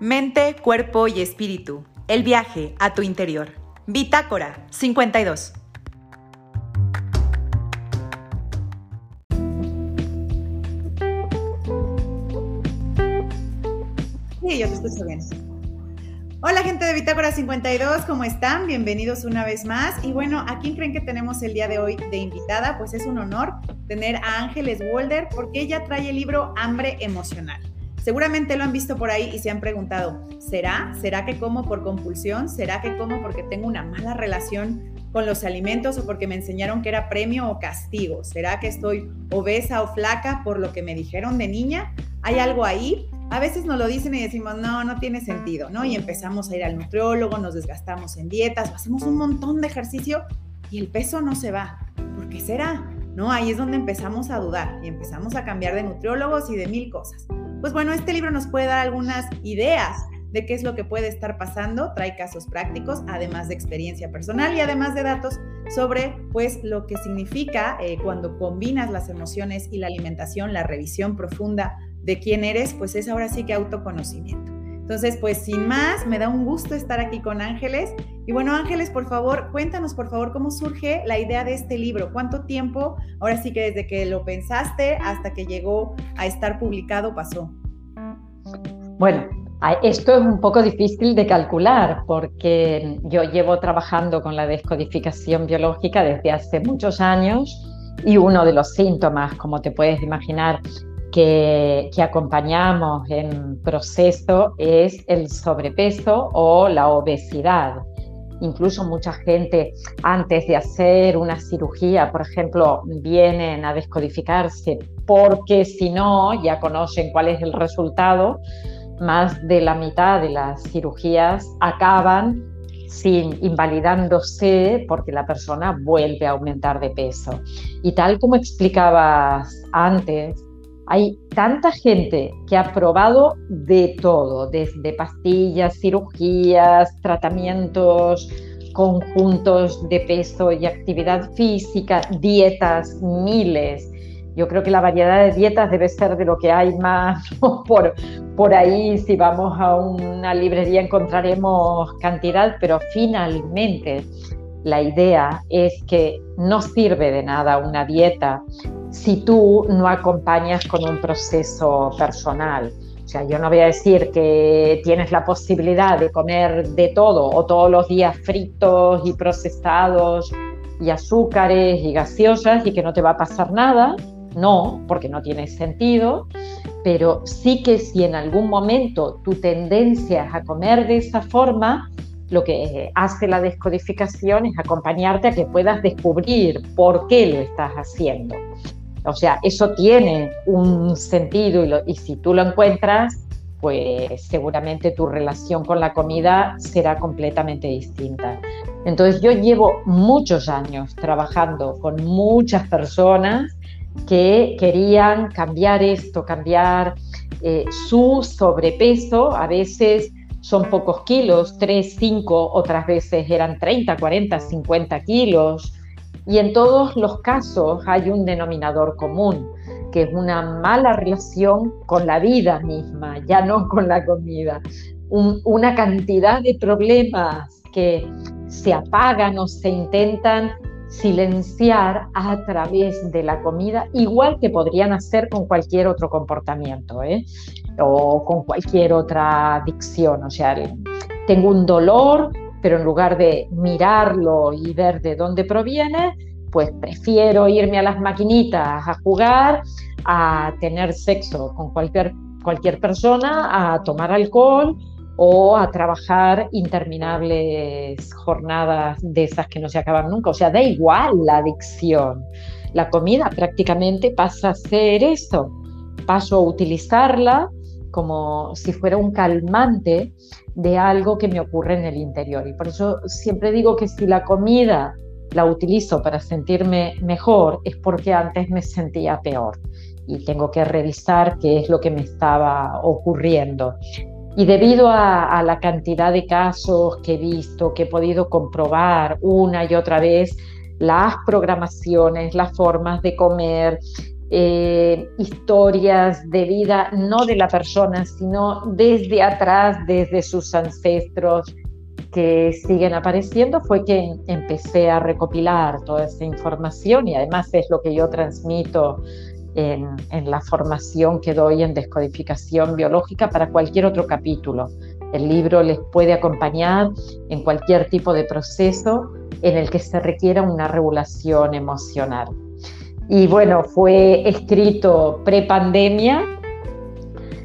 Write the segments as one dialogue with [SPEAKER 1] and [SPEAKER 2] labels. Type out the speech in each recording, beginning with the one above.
[SPEAKER 1] Mente, cuerpo y espíritu. El viaje a tu interior. Bitácora 52. Sí, yo te escucho bien. Hola gente de Bitácora 52, ¿cómo están? Bienvenidos una vez más. Y bueno, ¿a quién creen que tenemos el día de hoy de invitada? Pues es un honor tener a Ángeles Wolder porque ella trae el libro Hambre Emocional. Seguramente lo han visto por ahí y se han preguntado, ¿será? ¿Será que como por compulsión? ¿Será que como porque tengo una mala relación con los alimentos o porque me enseñaron que era premio o castigo? ¿Será que estoy obesa o flaca por lo que me dijeron de niña? ¿Hay algo ahí? A veces nos lo dicen y decimos, no, no tiene sentido, ¿no? Y empezamos a ir al nutriólogo, nos desgastamos en dietas, hacemos un montón de ejercicio y el peso no se va. ¿Por qué será? ¿No? Ahí es donde empezamos a dudar y empezamos a cambiar de nutriólogos y de mil cosas. Pues bueno, este libro nos puede dar algunas ideas de qué es lo que puede estar pasando, trae casos prácticos, además de experiencia personal y además de datos sobre pues lo que significa eh, cuando combinas las emociones y la alimentación, la revisión profunda de quién eres, pues es ahora sí que autoconocimiento. Entonces, pues sin más, me da un gusto estar aquí con Ángeles. Y bueno, Ángeles, por favor, cuéntanos, por favor, cómo surge la idea de este libro. ¿Cuánto tiempo, ahora sí que desde que lo pensaste hasta que llegó a estar publicado, pasó?
[SPEAKER 2] Bueno, esto es un poco difícil de calcular porque yo llevo trabajando con la descodificación biológica desde hace muchos años y uno de los síntomas, como te puedes imaginar, que, acompañamos en proceso es el sobrepeso o la obesidad. Incluso mucha gente antes de hacer una cirugía, por ejemplo, vienen a descodificarse porque si no, ya conocen cuál es el resultado. Más de la mitad de las cirugías acaban sin invalidándose porque la persona vuelve a aumentar de peso. Y tal como explicabas antes, hay tanta gente que ha probado de todo, desde pastillas, cirugías, tratamientos, conjuntos de peso y actividad física, dietas, miles. Yo creo que la variedad de dietas debe ser de lo que hay más por, por ahí. Si vamos a una librería encontraremos cantidad, pero finalmente la idea es que no sirve de nada una dieta si tú no acompañas con un proceso personal. O sea, yo no voy a decir que tienes la posibilidad de comer de todo o todos los días fritos y procesados y azúcares y gaseosas y que no te va a pasar nada. No, porque no tiene sentido. Pero sí que si en algún momento tu tendencia es a comer de esa forma, lo que hace la descodificación es acompañarte a que puedas descubrir por qué lo estás haciendo. O sea, eso tiene un sentido y, si tú lo encuentras, pues seguramente tu relación con la comida será completamente distinta. Entonces yo llevo muchos años trabajando con muchas personas que querían cambiar esto, cambiar eh, su sobrepeso. A veces son pocos kilos, 3, 5, otras veces eran 30, 40, 50 kilos. Y en todos los casos hay un denominador común, que es una mala relación con la vida misma, ya no con la comida. una cantidad de problemas que se apagan o se intentan silenciar a través de la comida, igual que podrían hacer con cualquier otro comportamiento ¿eh? o con cualquier otra adicción. O sea, tengo un dolor, pero en lugar de mirarlo y ver de dónde proviene, pues prefiero irme a las maquinitas a jugar, a tener sexo con cualquier, cualquier persona, a tomar alcohol o a trabajar interminables jornadas de esas que no se acaban nunca. O sea, da igual la adicción. La comida prácticamente pasa a ser eso. Paso a utilizarla como si fuera un calmante de algo que me ocurre en el interior. Y por eso siempre digo que si la comida la utilizo para sentirme mejor es porque antes me sentía peor y tengo que revisar qué es lo que me estaba ocurriendo. Y debido a, la cantidad de casos que he visto, que he podido comprobar una y otra vez, las programaciones, las formas de comer, eh, historias de vida, no de la persona, sino desde atrás, desde sus ancestros que siguen apareciendo, fue que empecé a recopilar toda esa información y además es lo que yo transmito en, en la formación que doy en descodificación biológica para cualquier otro capítulo. El libro les puede acompañar en cualquier tipo de proceso en el que se requiera una regulación emocional. Y bueno, fue escrito pre-pandemia,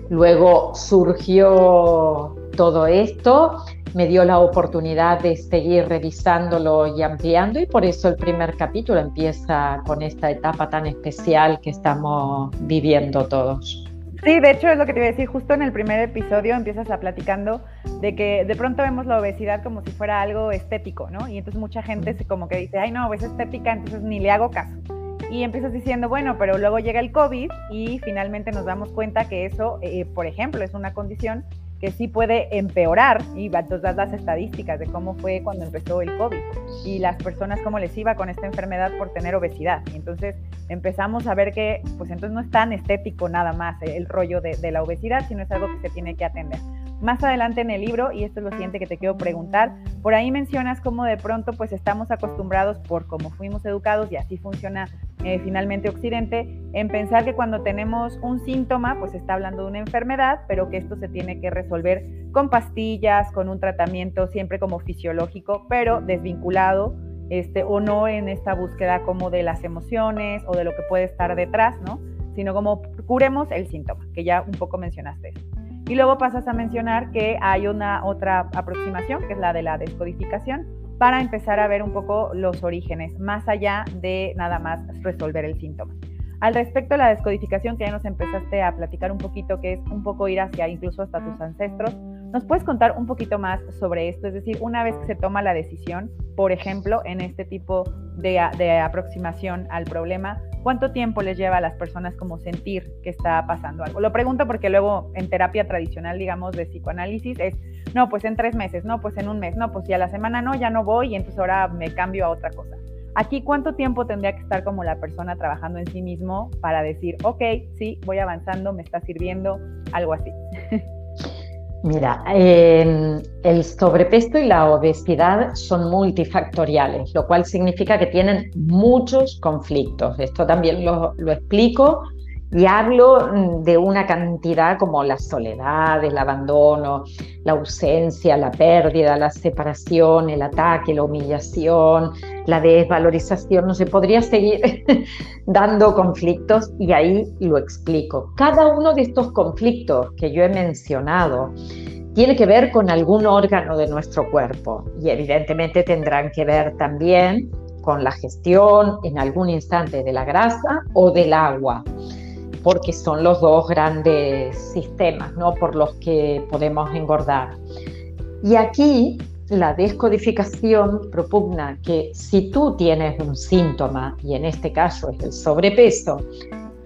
[SPEAKER 2] luego surgió todo esto, me dio la oportunidad de seguir revisándolo y ampliando y por eso el primer capítulo empieza con esta etapa tan especial que estamos viviendo todos.
[SPEAKER 1] Sí, de hecho es lo que te iba a decir, justo en el primer episodio empiezas a platicando de que de pronto vemos la obesidad como si fuera algo estético, ¿no? Y entonces mucha gente como que dice, ay no, es estética, entonces ni le hago caso y empiezas diciendo, bueno, pero luego llega el COVID y finalmente nos damos cuenta que eso, eh, por ejemplo, es una condición que sí puede empeorar y entonces das las estadísticas de cómo fue cuando empezó el COVID y las personas cómo les iba con esta enfermedad por tener obesidad. Y entonces empezamos a ver que pues entonces no es tan estético nada más el rollo de, de la obesidad, sino es algo que se tiene que atender. Más adelante en el libro, y esto es lo siguiente que te quiero preguntar, por ahí mencionas cómo de pronto pues estamos acostumbrados por cómo fuimos educados y así funciona eh, finalmente Occidente, en pensar que cuando tenemos un síntoma pues está hablando de una enfermedad, pero que esto se tiene que resolver con pastillas, con un tratamiento siempre como fisiológico, pero desvinculado este, o no en esta búsqueda como de las emociones o de lo que puede estar detrás, ¿no? Sino como curemos el síntoma, que ya un poco mencionaste. Y luego pasas a mencionar que hay una otra aproximación, que es la de la descodificación, para empezar a ver un poco los orígenes, más allá de nada más resolver el síntoma. Al respecto de la descodificación, que ya nos empezaste a platicar un poquito, que es un poco ir hacia incluso hasta tus ancestros, ¿nos puedes contar un poquito más sobre esto? Es decir, una vez que se toma la decisión, por ejemplo, en este tipo de, de aproximación al problema, ¿Cuánto tiempo les lleva a las personas como sentir que está pasando algo? Lo pregunto porque luego en terapia tradicional, digamos, de psicoanálisis es, no, pues en tres meses, no, pues en un mes, no, pues si a la semana no, ya no voy y entonces ahora me cambio a otra cosa. Aquí, ¿cuánto tiempo tendría que estar como la persona trabajando en sí mismo para decir, ok, sí, voy avanzando, me está sirviendo, algo así?
[SPEAKER 2] Mira, el sobrepeso y la obesidad son multifactoriales, lo cual significa que tienen muchos conflictos. Esto también lo, lo explico y hablo mm, de una cantidad como la soledad, el abandono, la ausencia, la pérdida, la separación, el ataque, la humillación, la desvalorización. No se podría seguir dando conflictos y ahí lo explico. Cada uno de estos conflictos que yo he mencionado tiene que ver con algún órgano de nuestro cuerpo y evidentemente tendrán que ver también con la gestión en algún instante de la grasa o del agua porque son los dos grandes sistemas ¿no? por los que podemos engordar. Y aquí la descodificación propugna que si tú tienes un síntoma, y en este caso es el sobrepeso,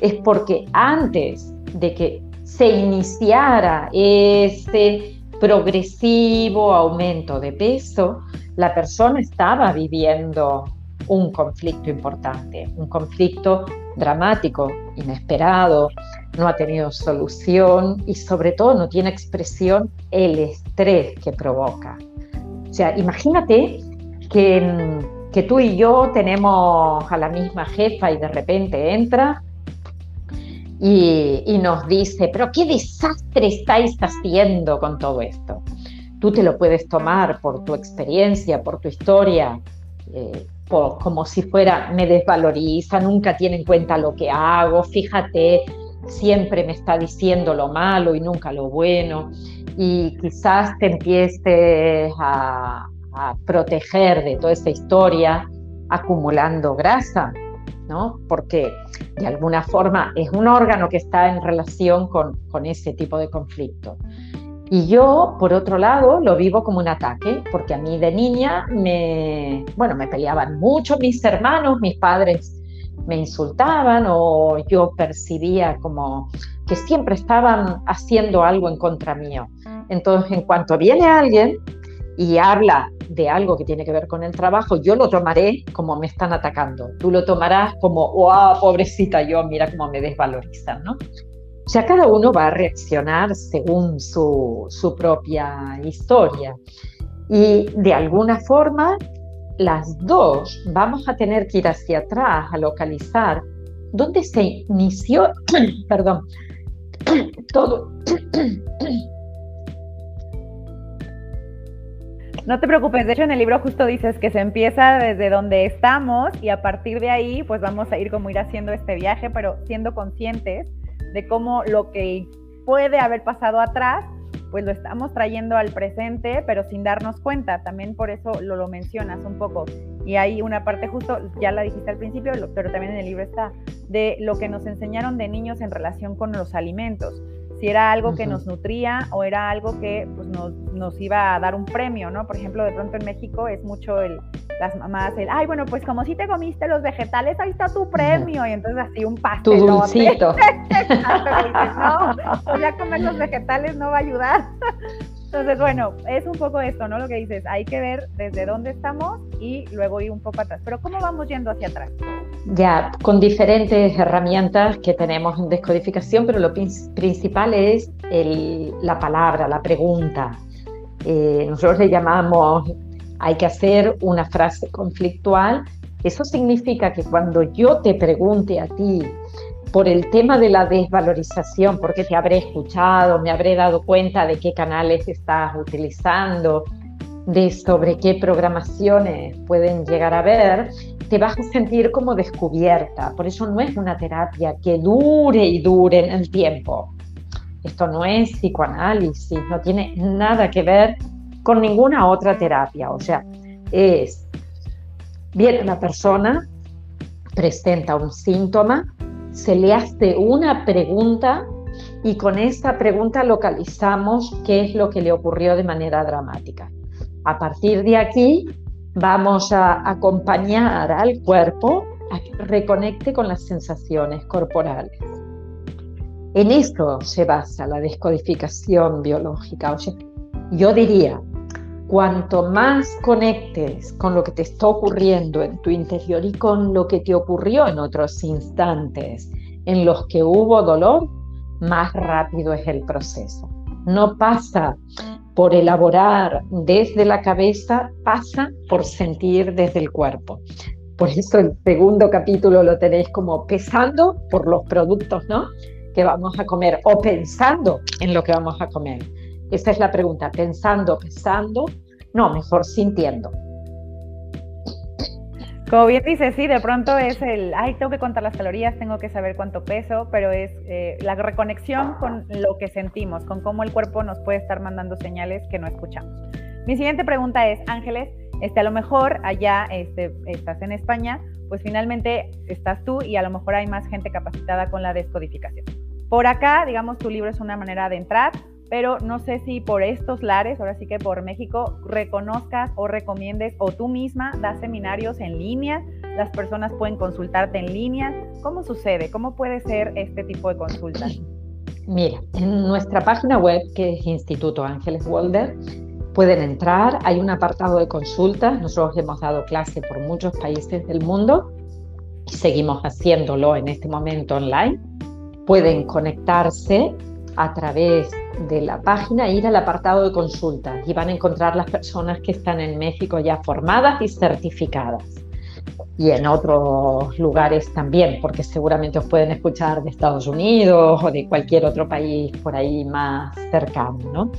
[SPEAKER 2] es porque antes de que se iniciara ese progresivo aumento de peso, la persona estaba viviendo un conflicto importante, un conflicto dramático, inesperado, no ha tenido solución y sobre todo no tiene expresión el estrés que provoca. O sea, imagínate que, que tú y yo tenemos a la misma jefa y de repente entra y, y, nos dice, pero qué desastre estáis haciendo con todo esto. Tú te lo puedes tomar por tu experiencia, por tu historia, eh, como si fuera, me desvaloriza, nunca tiene en cuenta lo que hago, fíjate, siempre me está diciendo lo malo y nunca lo bueno, y quizás te empieces a, proteger de toda esa historia acumulando grasa, ¿no? Porque de alguna forma es un órgano que está en relación con, con ese tipo de conflicto. Y yo, por otro lado, lo vivo como un ataque, porque a mí de niña me, bueno, me peleaban mucho mis hermanos, mis padres me insultaban o yo percibía como que siempre estaban haciendo algo en contra mío. Entonces, en cuanto viene alguien y habla de algo que tiene que ver con el trabajo, yo lo tomaré como me están atacando. Tú lo tomarás como, wow, pobrecita yo, mira cómo me desvalorizan, ¿no? O sea, cada uno va a reaccionar según su, su propia historia. Y de alguna forma, las dos vamos a tener que ir hacia atrás a localizar dónde se inició, perdón, todo.
[SPEAKER 1] No te preocupes, de hecho en el libro justo dices que se empieza desde donde estamos y a partir de ahí pues vamos a ir como ir haciendo este viaje, pero siendo conscientes de cómo lo que puede haber pasado atrás pues lo estamos trayendo al presente, pero sin darnos cuenta. También por eso lo, lo mencionas un poco. Y hay una parte justo, ya la dijiste al principio, pero también en el libro está, de lo que nos enseñaron de niños en relación con los alimentos si era algo que nos nutría o era algo que pues, nos, nos, iba a dar un premio, ¿no? Por ejemplo, de pronto en México es mucho el, las mamás, el, ay, bueno, pues como si te comiste los vegetales, ahí está tu premio, y entonces así un pastel.
[SPEAKER 2] Tu dulcito.
[SPEAKER 1] no, pues ya comer los vegetales no va a ayudar. Entonces, bueno, es un poco esto, ¿no? Lo que dices, hay que ver desde dónde estamos y luego ir un poco atrás. Pero ¿cómo vamos yendo hacia atrás?
[SPEAKER 2] Ya, con diferentes herramientas que tenemos en descodificación, pero lo principal es la palabra, la pregunta. Eh, nosotros le llamamos, hay que hacer una frase conflictual. Eso significa que cuando yo te pregunte a ti, por el tema de la desvalorización, porque te habré escuchado, me habré dado cuenta de qué canales estás utilizando, de sobre qué programaciones pueden llegar a ver, te vas a sentir como descubierta. Por eso no es una terapia que dure y dure en el tiempo. Esto no es psicoanálisis, no tiene nada que ver con ninguna otra terapia. O sea, es, viene una persona, presenta un síntoma, se le hace una pregunta y con esa pregunta localizamos qué es lo que le ocurrió de manera dramática. A partir de aquí vamos a acompañar al cuerpo a que reconecte con las sensaciones corporales. En esto se basa la descodificación biológica. yo diría, cuanto más conectes con lo que te está ocurriendo en tu interior y con lo que te ocurrió en otros instantes en los que hubo dolor, más rápido es el proceso. No pasa por elaborar desde la cabeza, pasa por sentir desde el cuerpo. Por eso el segundo capítulo lo tenéis como pesando por los productos, ¿no? Que vamos a comer o pensando en lo que vamos a comer. Esa es la pregunta, pensando, pensando, no, mejor sintiendo.
[SPEAKER 1] Como bien dices, sí, de pronto es el, ay, tengo que contar las calorías, tengo que saber cuánto peso, pero es eh, la reconexión con lo que sentimos, con cómo el cuerpo nos puede estar mandando señales que no escuchamos. Mi siguiente pregunta es, Ángeles, este, a lo mejor allá este, estás en España, pues finalmente estás tú y a lo mejor hay más gente capacitada con la descodificación. Por acá, digamos, tu libro es una manera de entrar, pero no sé si por estos lares, ahora sí que por México, reconozcas o recomiendes o tú misma das seminarios en línea, las personas pueden consultarte en línea. ¿Cómo sucede? ¿Cómo puede ser este tipo de consultas?
[SPEAKER 2] Mira, en nuestra página web, que es Instituto Ángeles Walder, pueden entrar, hay un apartado de consultas, nosotros hemos dado clase por muchos países del mundo y seguimos haciéndolo en este momento online. Pueden conectarse a través de la página, ir al apartado de consultas y van a encontrar las personas que están en México ya formadas y certificadas. Y en otros lugares también, porque seguramente os pueden escuchar de Estados Unidos o de cualquier otro país por ahí más cercano. ¿no?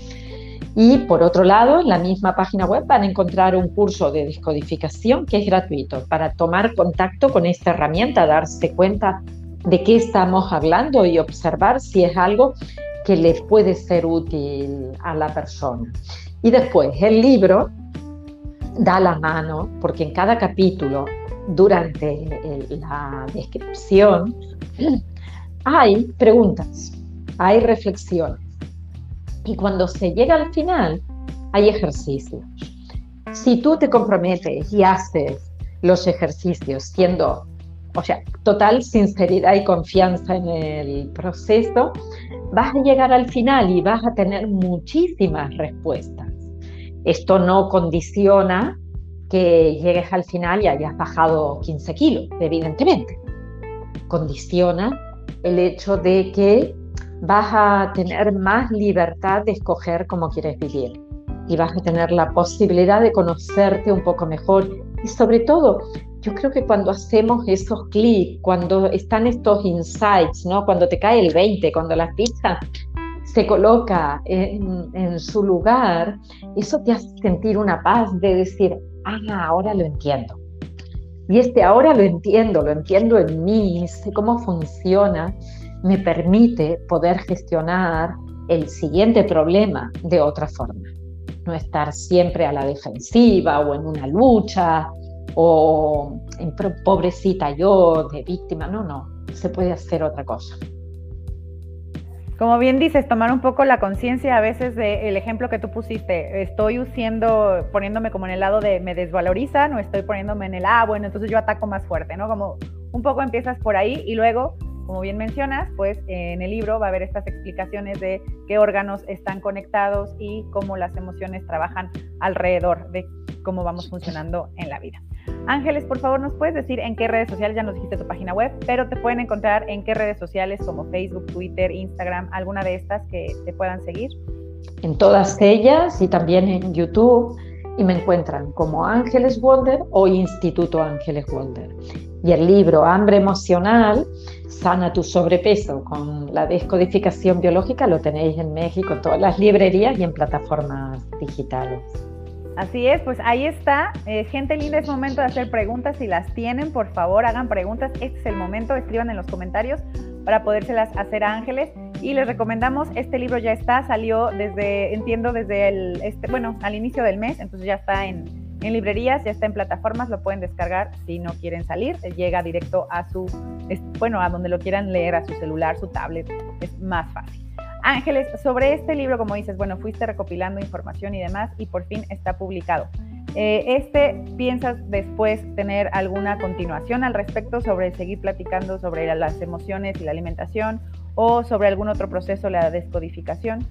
[SPEAKER 2] Y por otro lado, en la misma página web van a encontrar un curso de descodificación que es gratuito para tomar contacto con esta herramienta, darse cuenta de qué estamos hablando y observar si es algo que les puede ser útil a la persona. Y después, el libro da la mano, porque en cada capítulo, durante la descripción, hay preguntas, hay reflexiones. Y cuando se llega al final, hay ejercicios. Si tú te comprometes y haces los ejercicios siendo, o sea, total sinceridad y confianza en el proceso, vas a llegar al final y vas a tener muchísimas respuestas. Esto no condiciona que llegues al final y hayas bajado 15 kilos, evidentemente. Condiciona el hecho de que vas a tener más libertad de escoger cómo quieres vivir y vas a tener la posibilidad de conocerte un poco mejor y sobre todo yo creo que cuando hacemos esos clics, cuando están estos insights, ¿no? cuando te cae el 20, cuando la pizza se coloca en, en, su lugar, eso te hace sentir una paz de decir, ah, ahora lo entiendo. Y este ahora lo entiendo, lo entiendo en mí, sé cómo funciona, me permite poder gestionar el siguiente problema de otra forma. No estar siempre a la defensiva o en una lucha o en pobrecita yo de víctima, no, no, se puede hacer otra cosa.
[SPEAKER 1] Como bien dices, tomar un poco la conciencia a veces del ejemplo que tú pusiste. Estoy siendo, poniéndome como en el lado de me desvalorizan o estoy poniéndome en el, ah, bueno, entonces yo ataco más fuerte, ¿no? Como un poco empiezas por ahí y luego, como bien mencionas, pues en el libro va a haber estas explicaciones de qué órganos están conectados y cómo las emociones trabajan alrededor de cómo vamos funcionando en la vida. Ángeles, por favor, nos puedes decir en qué redes sociales, ya nos dijiste tu página web, pero te pueden encontrar en qué redes sociales como Facebook, Twitter, Instagram, alguna de estas que te puedan seguir.
[SPEAKER 2] En todas ellas y también en YouTube y me encuentran como Ángeles Wonder o Instituto Ángeles Wonder. Y el libro Hambre Emocional, Sana tu sobrepeso con la descodificación biológica lo tenéis en México, en todas las librerías y en plataformas digitales.
[SPEAKER 1] Así es, pues ahí está. Eh, gente linda, es momento de hacer preguntas. Si las tienen, por favor, hagan preguntas. Este es el momento. Escriban en los comentarios para podérselas hacer a Ángeles. Y les recomendamos, este libro ya está, salió desde, entiendo, desde el, este, bueno, al inicio del mes, entonces ya está en, en librerías, ya está en plataformas, lo pueden descargar si no quieren salir, llega directo a su, bueno, a donde lo quieran leer, a su celular, su tablet, es más fácil. Ángeles, sobre este libro, como dices, bueno, fuiste recopilando información y demás y por fin está publicado. Eh, este, ¿piensas después tener alguna continuación al respecto sobre seguir platicando sobre las emociones y la alimentación o sobre algún otro proceso, la descodificación?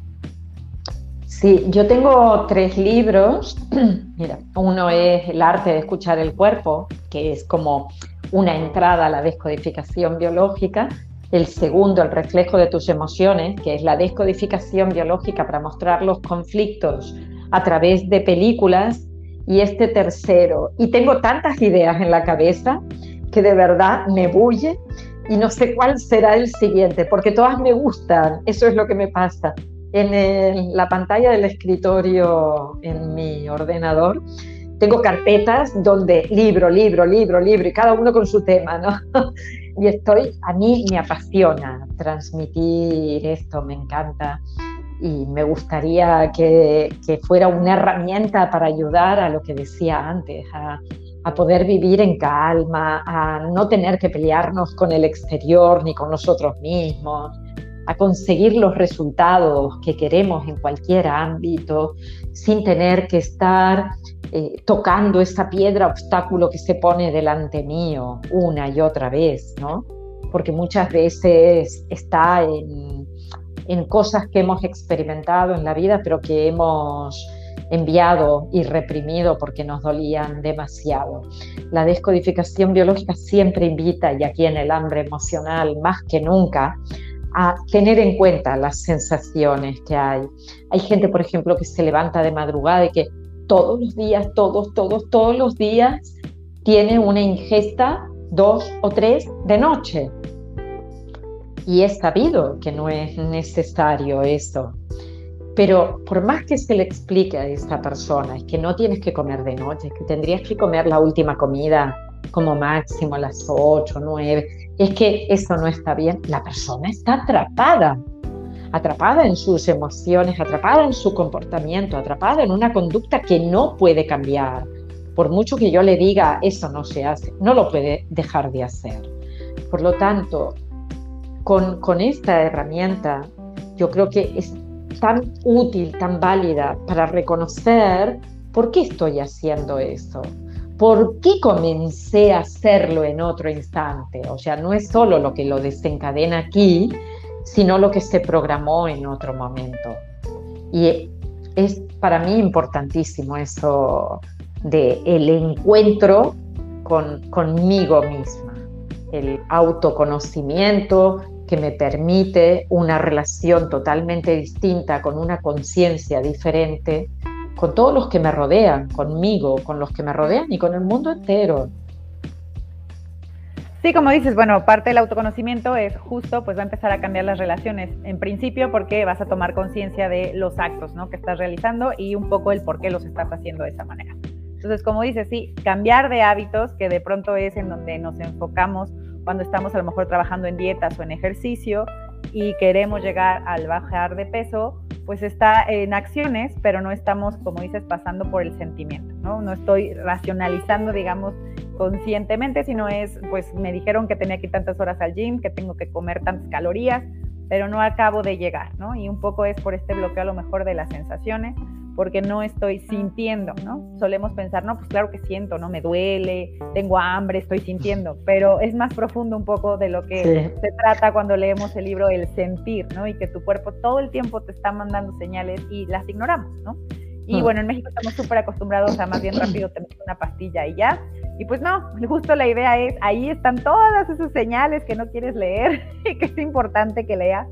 [SPEAKER 2] Sí, yo tengo tres libros. Mira, uno es El arte de escuchar el cuerpo, que es como una entrada a la descodificación biológica el segundo, el reflejo de tus emociones, que es la descodificación biológica para mostrar los conflictos a través de películas. Y este tercero, y tengo tantas ideas en la cabeza que de verdad me bulle y no sé cuál será el siguiente, porque todas me gustan, eso es lo que me pasa. En la pantalla del escritorio en mi ordenador tengo carpetas donde libro, libro, libro, libro, y cada uno con su tema, ¿no? y estoy, a mí me apasiona transmitir esto, me encanta. Y me gustaría que, que, fuera una herramienta para ayudar a lo que decía antes, a, a, poder vivir en calma, a no tener que pelearnos con el exterior ni con nosotros mismos, a conseguir los resultados que queremos en cualquier ámbito sin tener que estar eh, tocando esa piedra obstáculo que se pone delante mío una y otra vez, ¿no? Porque muchas veces está en, en cosas que hemos experimentado en la vida, pero que hemos enviado y reprimido porque nos dolían demasiado. La descodificación biológica siempre invita, y aquí en el hambre emocional más que nunca, a tener en cuenta las sensaciones que hay. Hay gente, por ejemplo, que se levanta de madrugada y que todos los días, todos, todos, todos los días tiene una ingesta dos o tres de noche. Y es sabido que no es necesario eso. Pero por más que se le explique a esta persona, es que no tienes que comer de noche, es que tendrías que comer la última comida como máximo a las 8, 9, es que eso no está bien. La persona está atrapada atrapada en sus emociones, atrapada en su comportamiento, atrapada en una conducta que no puede cambiar. Por mucho que yo le diga, eso no se hace, no lo puede dejar de hacer. Por lo tanto, con, esta herramienta, yo creo que es tan útil, tan válida para reconocer por qué estoy haciendo eso, por qué comencé a hacerlo en otro instante. O sea, no es solo lo que lo desencadena aquí, sino lo que se programó en otro momento. Y es para mí importantísimo eso de el encuentro con, conmigo misma, el autoconocimiento que me permite una relación totalmente distinta, con una conciencia diferente, con todos los que me rodean, conmigo, con los que me rodean y con el mundo entero.
[SPEAKER 1] Sí, como dices, bueno, parte del autoconocimiento es justo, pues va a empezar a cambiar las relaciones. En principio, porque vas a tomar conciencia de los actos, ¿no? Que estás realizando y un poco el por qué los estás haciendo de esa manera. Entonces, como dices, sí, cambiar de hábitos, que de pronto es en donde nos enfocamos cuando estamos a lo mejor trabajando en dietas o en ejercicio y queremos llegar al bajar de peso, pues está en acciones, pero no estamos, como dices, pasando por el sentimiento, ¿no? No estoy racionalizando, digamos, conscientemente, sino es, pues me dijeron que tenía que ir tantas horas al gym, que tengo que comer tantas calorías, pero no acabo de llegar, ¿no? Y un poco es por este bloqueo a lo mejor de las sensaciones, porque no estoy sintiendo, ¿no? Solemos pensar, no, pues claro que siento, ¿no? Me duele, tengo hambre, estoy sintiendo, pero es más profundo un poco de lo que se trata cuando leemos el libro El sentir, ¿no? Y que tu cuerpo todo el tiempo te está mandando señales y las ignoramos, ¿no? Y mm. bueno, en México estamos súper acostumbrados a más bien rápido tener una pastilla y ya. Y pues no, justo la idea es, ahí están todas esas señales que no quieres leer y que es importante que leas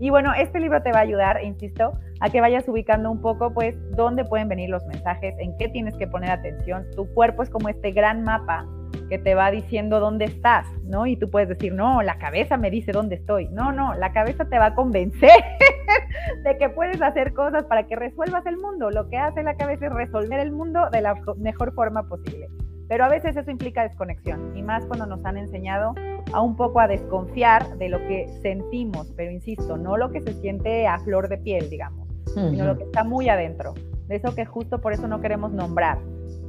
[SPEAKER 1] y bueno, este libro te va a ayudar, insisto, a que vayas ubicando un poco, pues, dónde pueden venir los mensajes, en qué tienes que poner atención. Tu cuerpo es como este gran mapa que te va diciendo dónde estás, ¿no? Y tú puedes decir, no, la cabeza me dice dónde estoy. No, no, la cabeza te va a convencer de que puedes hacer cosas para que resuelvas el mundo. Lo que hace la cabeza es resolver el mundo de la mejor forma posible. Pero a veces eso implica desconexión, y más cuando nos han enseñado a un poco a desconfiar de lo que sentimos, pero insisto, no lo que se siente a flor de piel, digamos, sino lo que está muy adentro, de eso que justo por eso no queremos nombrar,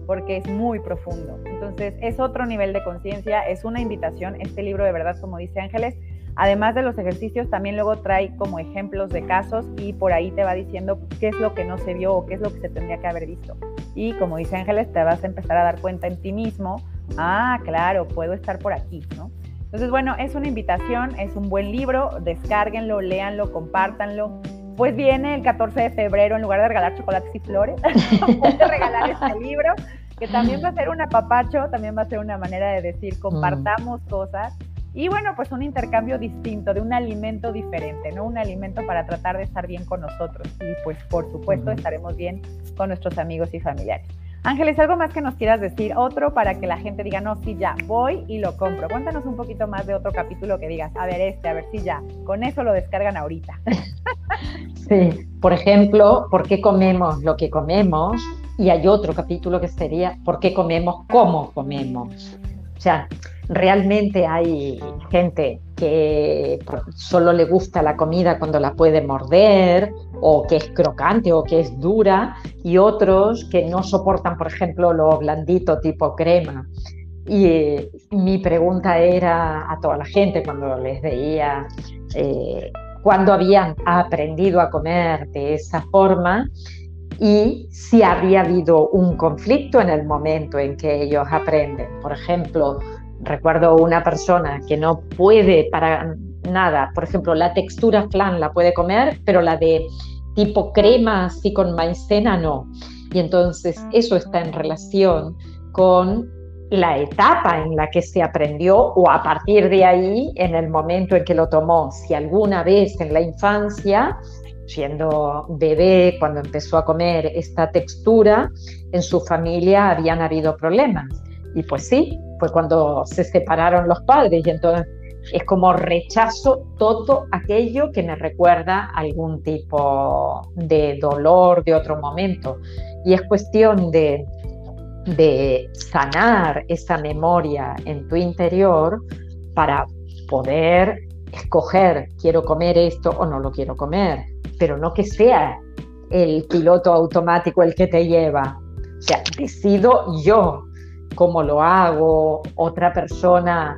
[SPEAKER 1] porque es muy profundo. Entonces, es otro nivel de conciencia, es una invitación, este libro de verdad, como dice Ángeles, Además de los ejercicios, también luego trae como ejemplos de casos y por ahí te va diciendo qué es lo que no se vio o qué es lo que se tendría que haber visto. Y como dice Ángeles, te vas a empezar a dar cuenta en ti mismo, ah, claro, puedo estar por aquí, ¿no? Entonces, bueno, es una invitación, es un buen libro, descárguenlo, léanlo, compártanlo. Pues viene el 14 de febrero, en lugar de regalar chocolates y flores, puedes regalar este libro, que también va a ser un apapacho, también va a ser una manera de decir, compartamos cosas y bueno, pues un intercambio distinto, de un alimento diferente, ¿no? Un alimento para tratar de estar bien con nosotros. Y pues por supuesto estaremos bien con nuestros amigos y familiares. Ángeles, ¿algo más que nos quieras decir? Otro para que la gente diga, no, sí, ya, voy y lo compro. Cuéntanos un poquito más de otro capítulo que digas, a ver este, a ver si ya, con eso lo descargan ahorita.
[SPEAKER 2] Sí, por ejemplo, ¿por qué comemos lo que comemos? Y hay otro capítulo que sería, ¿por qué comemos cómo comemos? O sea, realmente hay gente que solo le gusta la comida cuando la puede morder o que es crocante o que es dura y otros que no soportan, por ejemplo, lo blandito tipo crema. Y eh, mi pregunta era a toda la gente cuando les veía eh, cuando habían aprendido a comer de esa forma y si había habido un conflicto en el momento en que ellos aprenden. Por ejemplo, recuerdo una persona que no puede para nada, por ejemplo, la textura flan la puede comer, pero la de tipo crema así con maicena no. Y entonces eso está en relación con la etapa en la que se aprendió o a partir de ahí en el momento en que lo tomó. Si alguna vez en la infancia, siendo bebé, cuando empezó a comer esta textura, en su familia habían habido problemas. Y pues sí, fue cuando se separaron los padres y entonces es como rechazo todo aquello que me recuerda algún tipo de dolor de otro momento. Y es cuestión de, de sanar esa memoria en tu interior para poder escoger, quiero comer esto o no lo quiero comer, pero no que sea el piloto automático el que te lleva. O sea, decido yo cómo lo hago, otra persona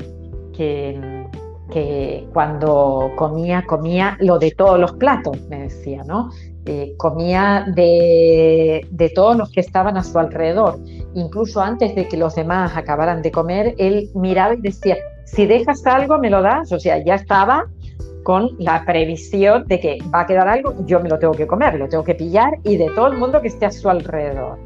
[SPEAKER 2] que, que cuando comía, comía lo de todos los platos, me decía, ¿no? Eh, comía de, de, todos los que estaban a su alrededor. Incluso antes de que los demás acabaran de comer, él miraba y decía, si dejas algo, me lo das. O sea, ya estaba con la previsión de que va a quedar algo, yo me lo tengo que comer, lo tengo que pillar y de todo el mundo que esté a su alrededor.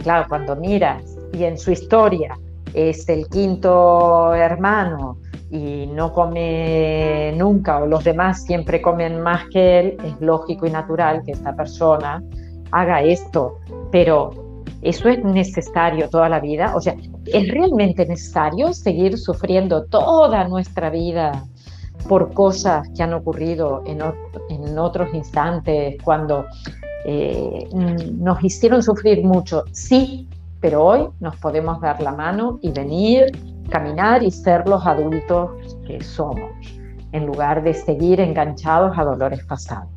[SPEAKER 2] Claro, cuando miras y en su historia es el quinto hermano y no come nunca o los demás siempre comen más que él, es lógico y natural que esta persona haga esto, pero ¿eso es necesario toda la vida? O sea, ¿es realmente necesario seguir sufriendo toda nuestra vida por cosas que han ocurrido en, en otros instantes cuando eh, nos hicieron sufrir mucho? Sí, pero hoy nos podemos dar la mano y venir, caminar y ser los adultos que somos, en lugar de seguir enganchados a dolores pasados.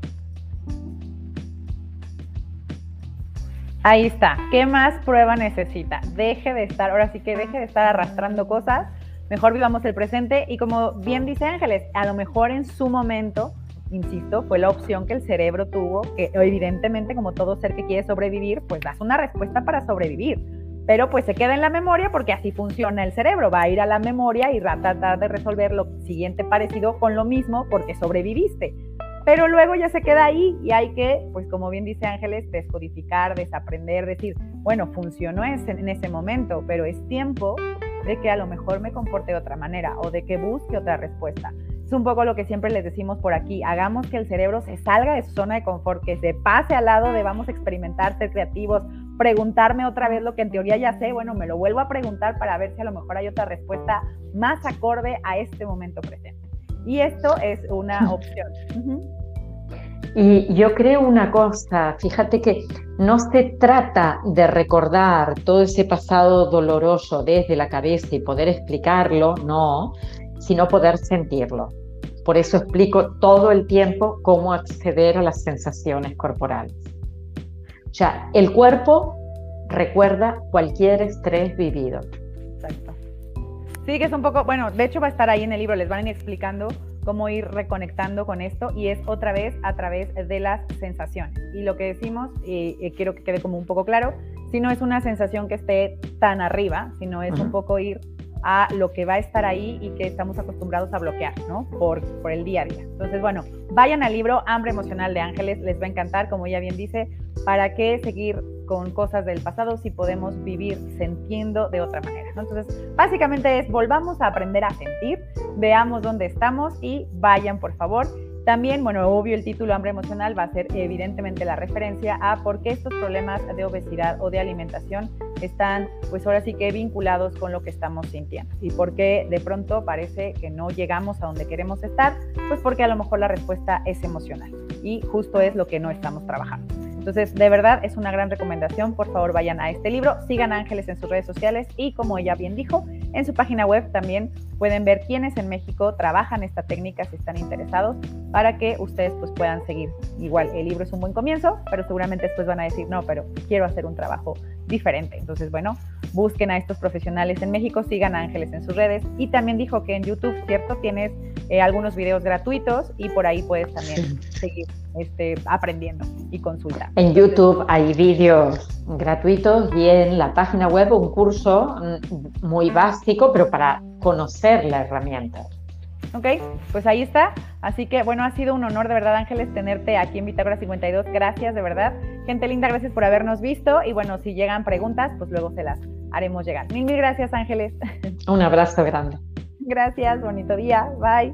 [SPEAKER 1] Ahí está. ¿Qué más prueba necesita? Deje de estar, ahora sí que deje de estar arrastrando cosas. Mejor vivamos el presente y como bien dice Ángeles, a lo mejor en su momento, insisto, fue la opción que el cerebro tuvo, que evidentemente como todo ser que quiere sobrevivir, pues das una respuesta para sobrevivir. Pero pues se queda en la memoria porque así funciona el cerebro. Va a ir a la memoria y va a tratar de resolver lo siguiente parecido con lo mismo porque sobreviviste pero luego ya se queda ahí y hay que, pues como bien dice Ángeles, descodificar, desaprender, decir, bueno, funcionó en ese momento, pero es tiempo de que a lo mejor me comporte de otra manera o de que busque otra respuesta. Es un poco lo que siempre les decimos por aquí, hagamos que el cerebro se salga de su zona de confort, que se pase al lado de vamos a experimentar, ser creativos, preguntarme otra vez lo que en teoría ya sé, bueno, me lo vuelvo a preguntar para ver si a lo mejor hay otra respuesta más acorde a este momento presente. Y esto es una opción.
[SPEAKER 2] Y yo creo una cosa, fíjate que no se trata de recordar todo ese pasado doloroso desde la cabeza y poder explicarlo, no, sino poder sentirlo. Por eso explico todo el tiempo cómo acceder a las sensaciones corporales. O sea, el cuerpo recuerda cualquier estrés vivido. Exacto.
[SPEAKER 1] Sí, que es un poco, bueno, de hecho va a estar ahí en el libro, les van a ir explicando cómo ir reconectando con esto y es otra vez a través de las sensaciones. Y lo que decimos, y, quiero que quede como un poco claro, si no es una sensación que esté tan arriba, sino es un poco ir a lo que va a estar ahí y que estamos acostumbrados a bloquear, ¿no? Por, por el día a día. Entonces, bueno, vayan al libro Hambre Emocional de Ángeles, les va a encantar, como ella bien dice, para qué seguir con cosas del pasado si podemos vivir sintiendo de otra manera. Entonces, básicamente es volvamos a aprender a sentir, veamos dónde estamos y vayan, por favor, también, bueno, obvio el título hambre emocional va a ser evidentemente la referencia a por qué estos problemas de obesidad o de alimentación están, pues ahora sí que vinculados con lo que estamos sintiendo y por qué de pronto parece que no llegamos a donde queremos estar, pues porque a lo mejor la respuesta es emocional y justo es lo que no estamos trabajando. Entonces, de verdad es una gran recomendación. Por favor, vayan a este libro, sigan Ángeles en sus redes sociales y como ella bien dijo, en su página web también pueden ver quiénes en México trabajan esta técnica si están interesados para que ustedes pues puedan seguir. Igual, el libro es un buen comienzo, pero seguramente después van a decir, no, pero quiero hacer un trabajo diferente. Entonces, bueno, busquen a estos profesionales en México, sigan a Ángeles en sus redes y también dijo que en YouTube, ¿cierto? Tienes eh, algunos videos gratuitos y por ahí puedes también seguir este, aprendiendo y consultar.
[SPEAKER 2] En YouTube hay vídeos gratuitos y en la página web un curso mm, muy básico, pero para conocer la herramienta.
[SPEAKER 1] Ok, pues ahí está. Así que bueno, ha sido un honor de verdad, Ángeles, tenerte aquí en Bitácora 52. Gracias, de verdad. Gente linda, gracias por habernos visto. Y bueno, si llegan preguntas, pues luego se las haremos llegar. Mil, mil gracias, Ángeles.
[SPEAKER 2] Un abrazo grande.
[SPEAKER 1] Gracias, bonito día. Bye.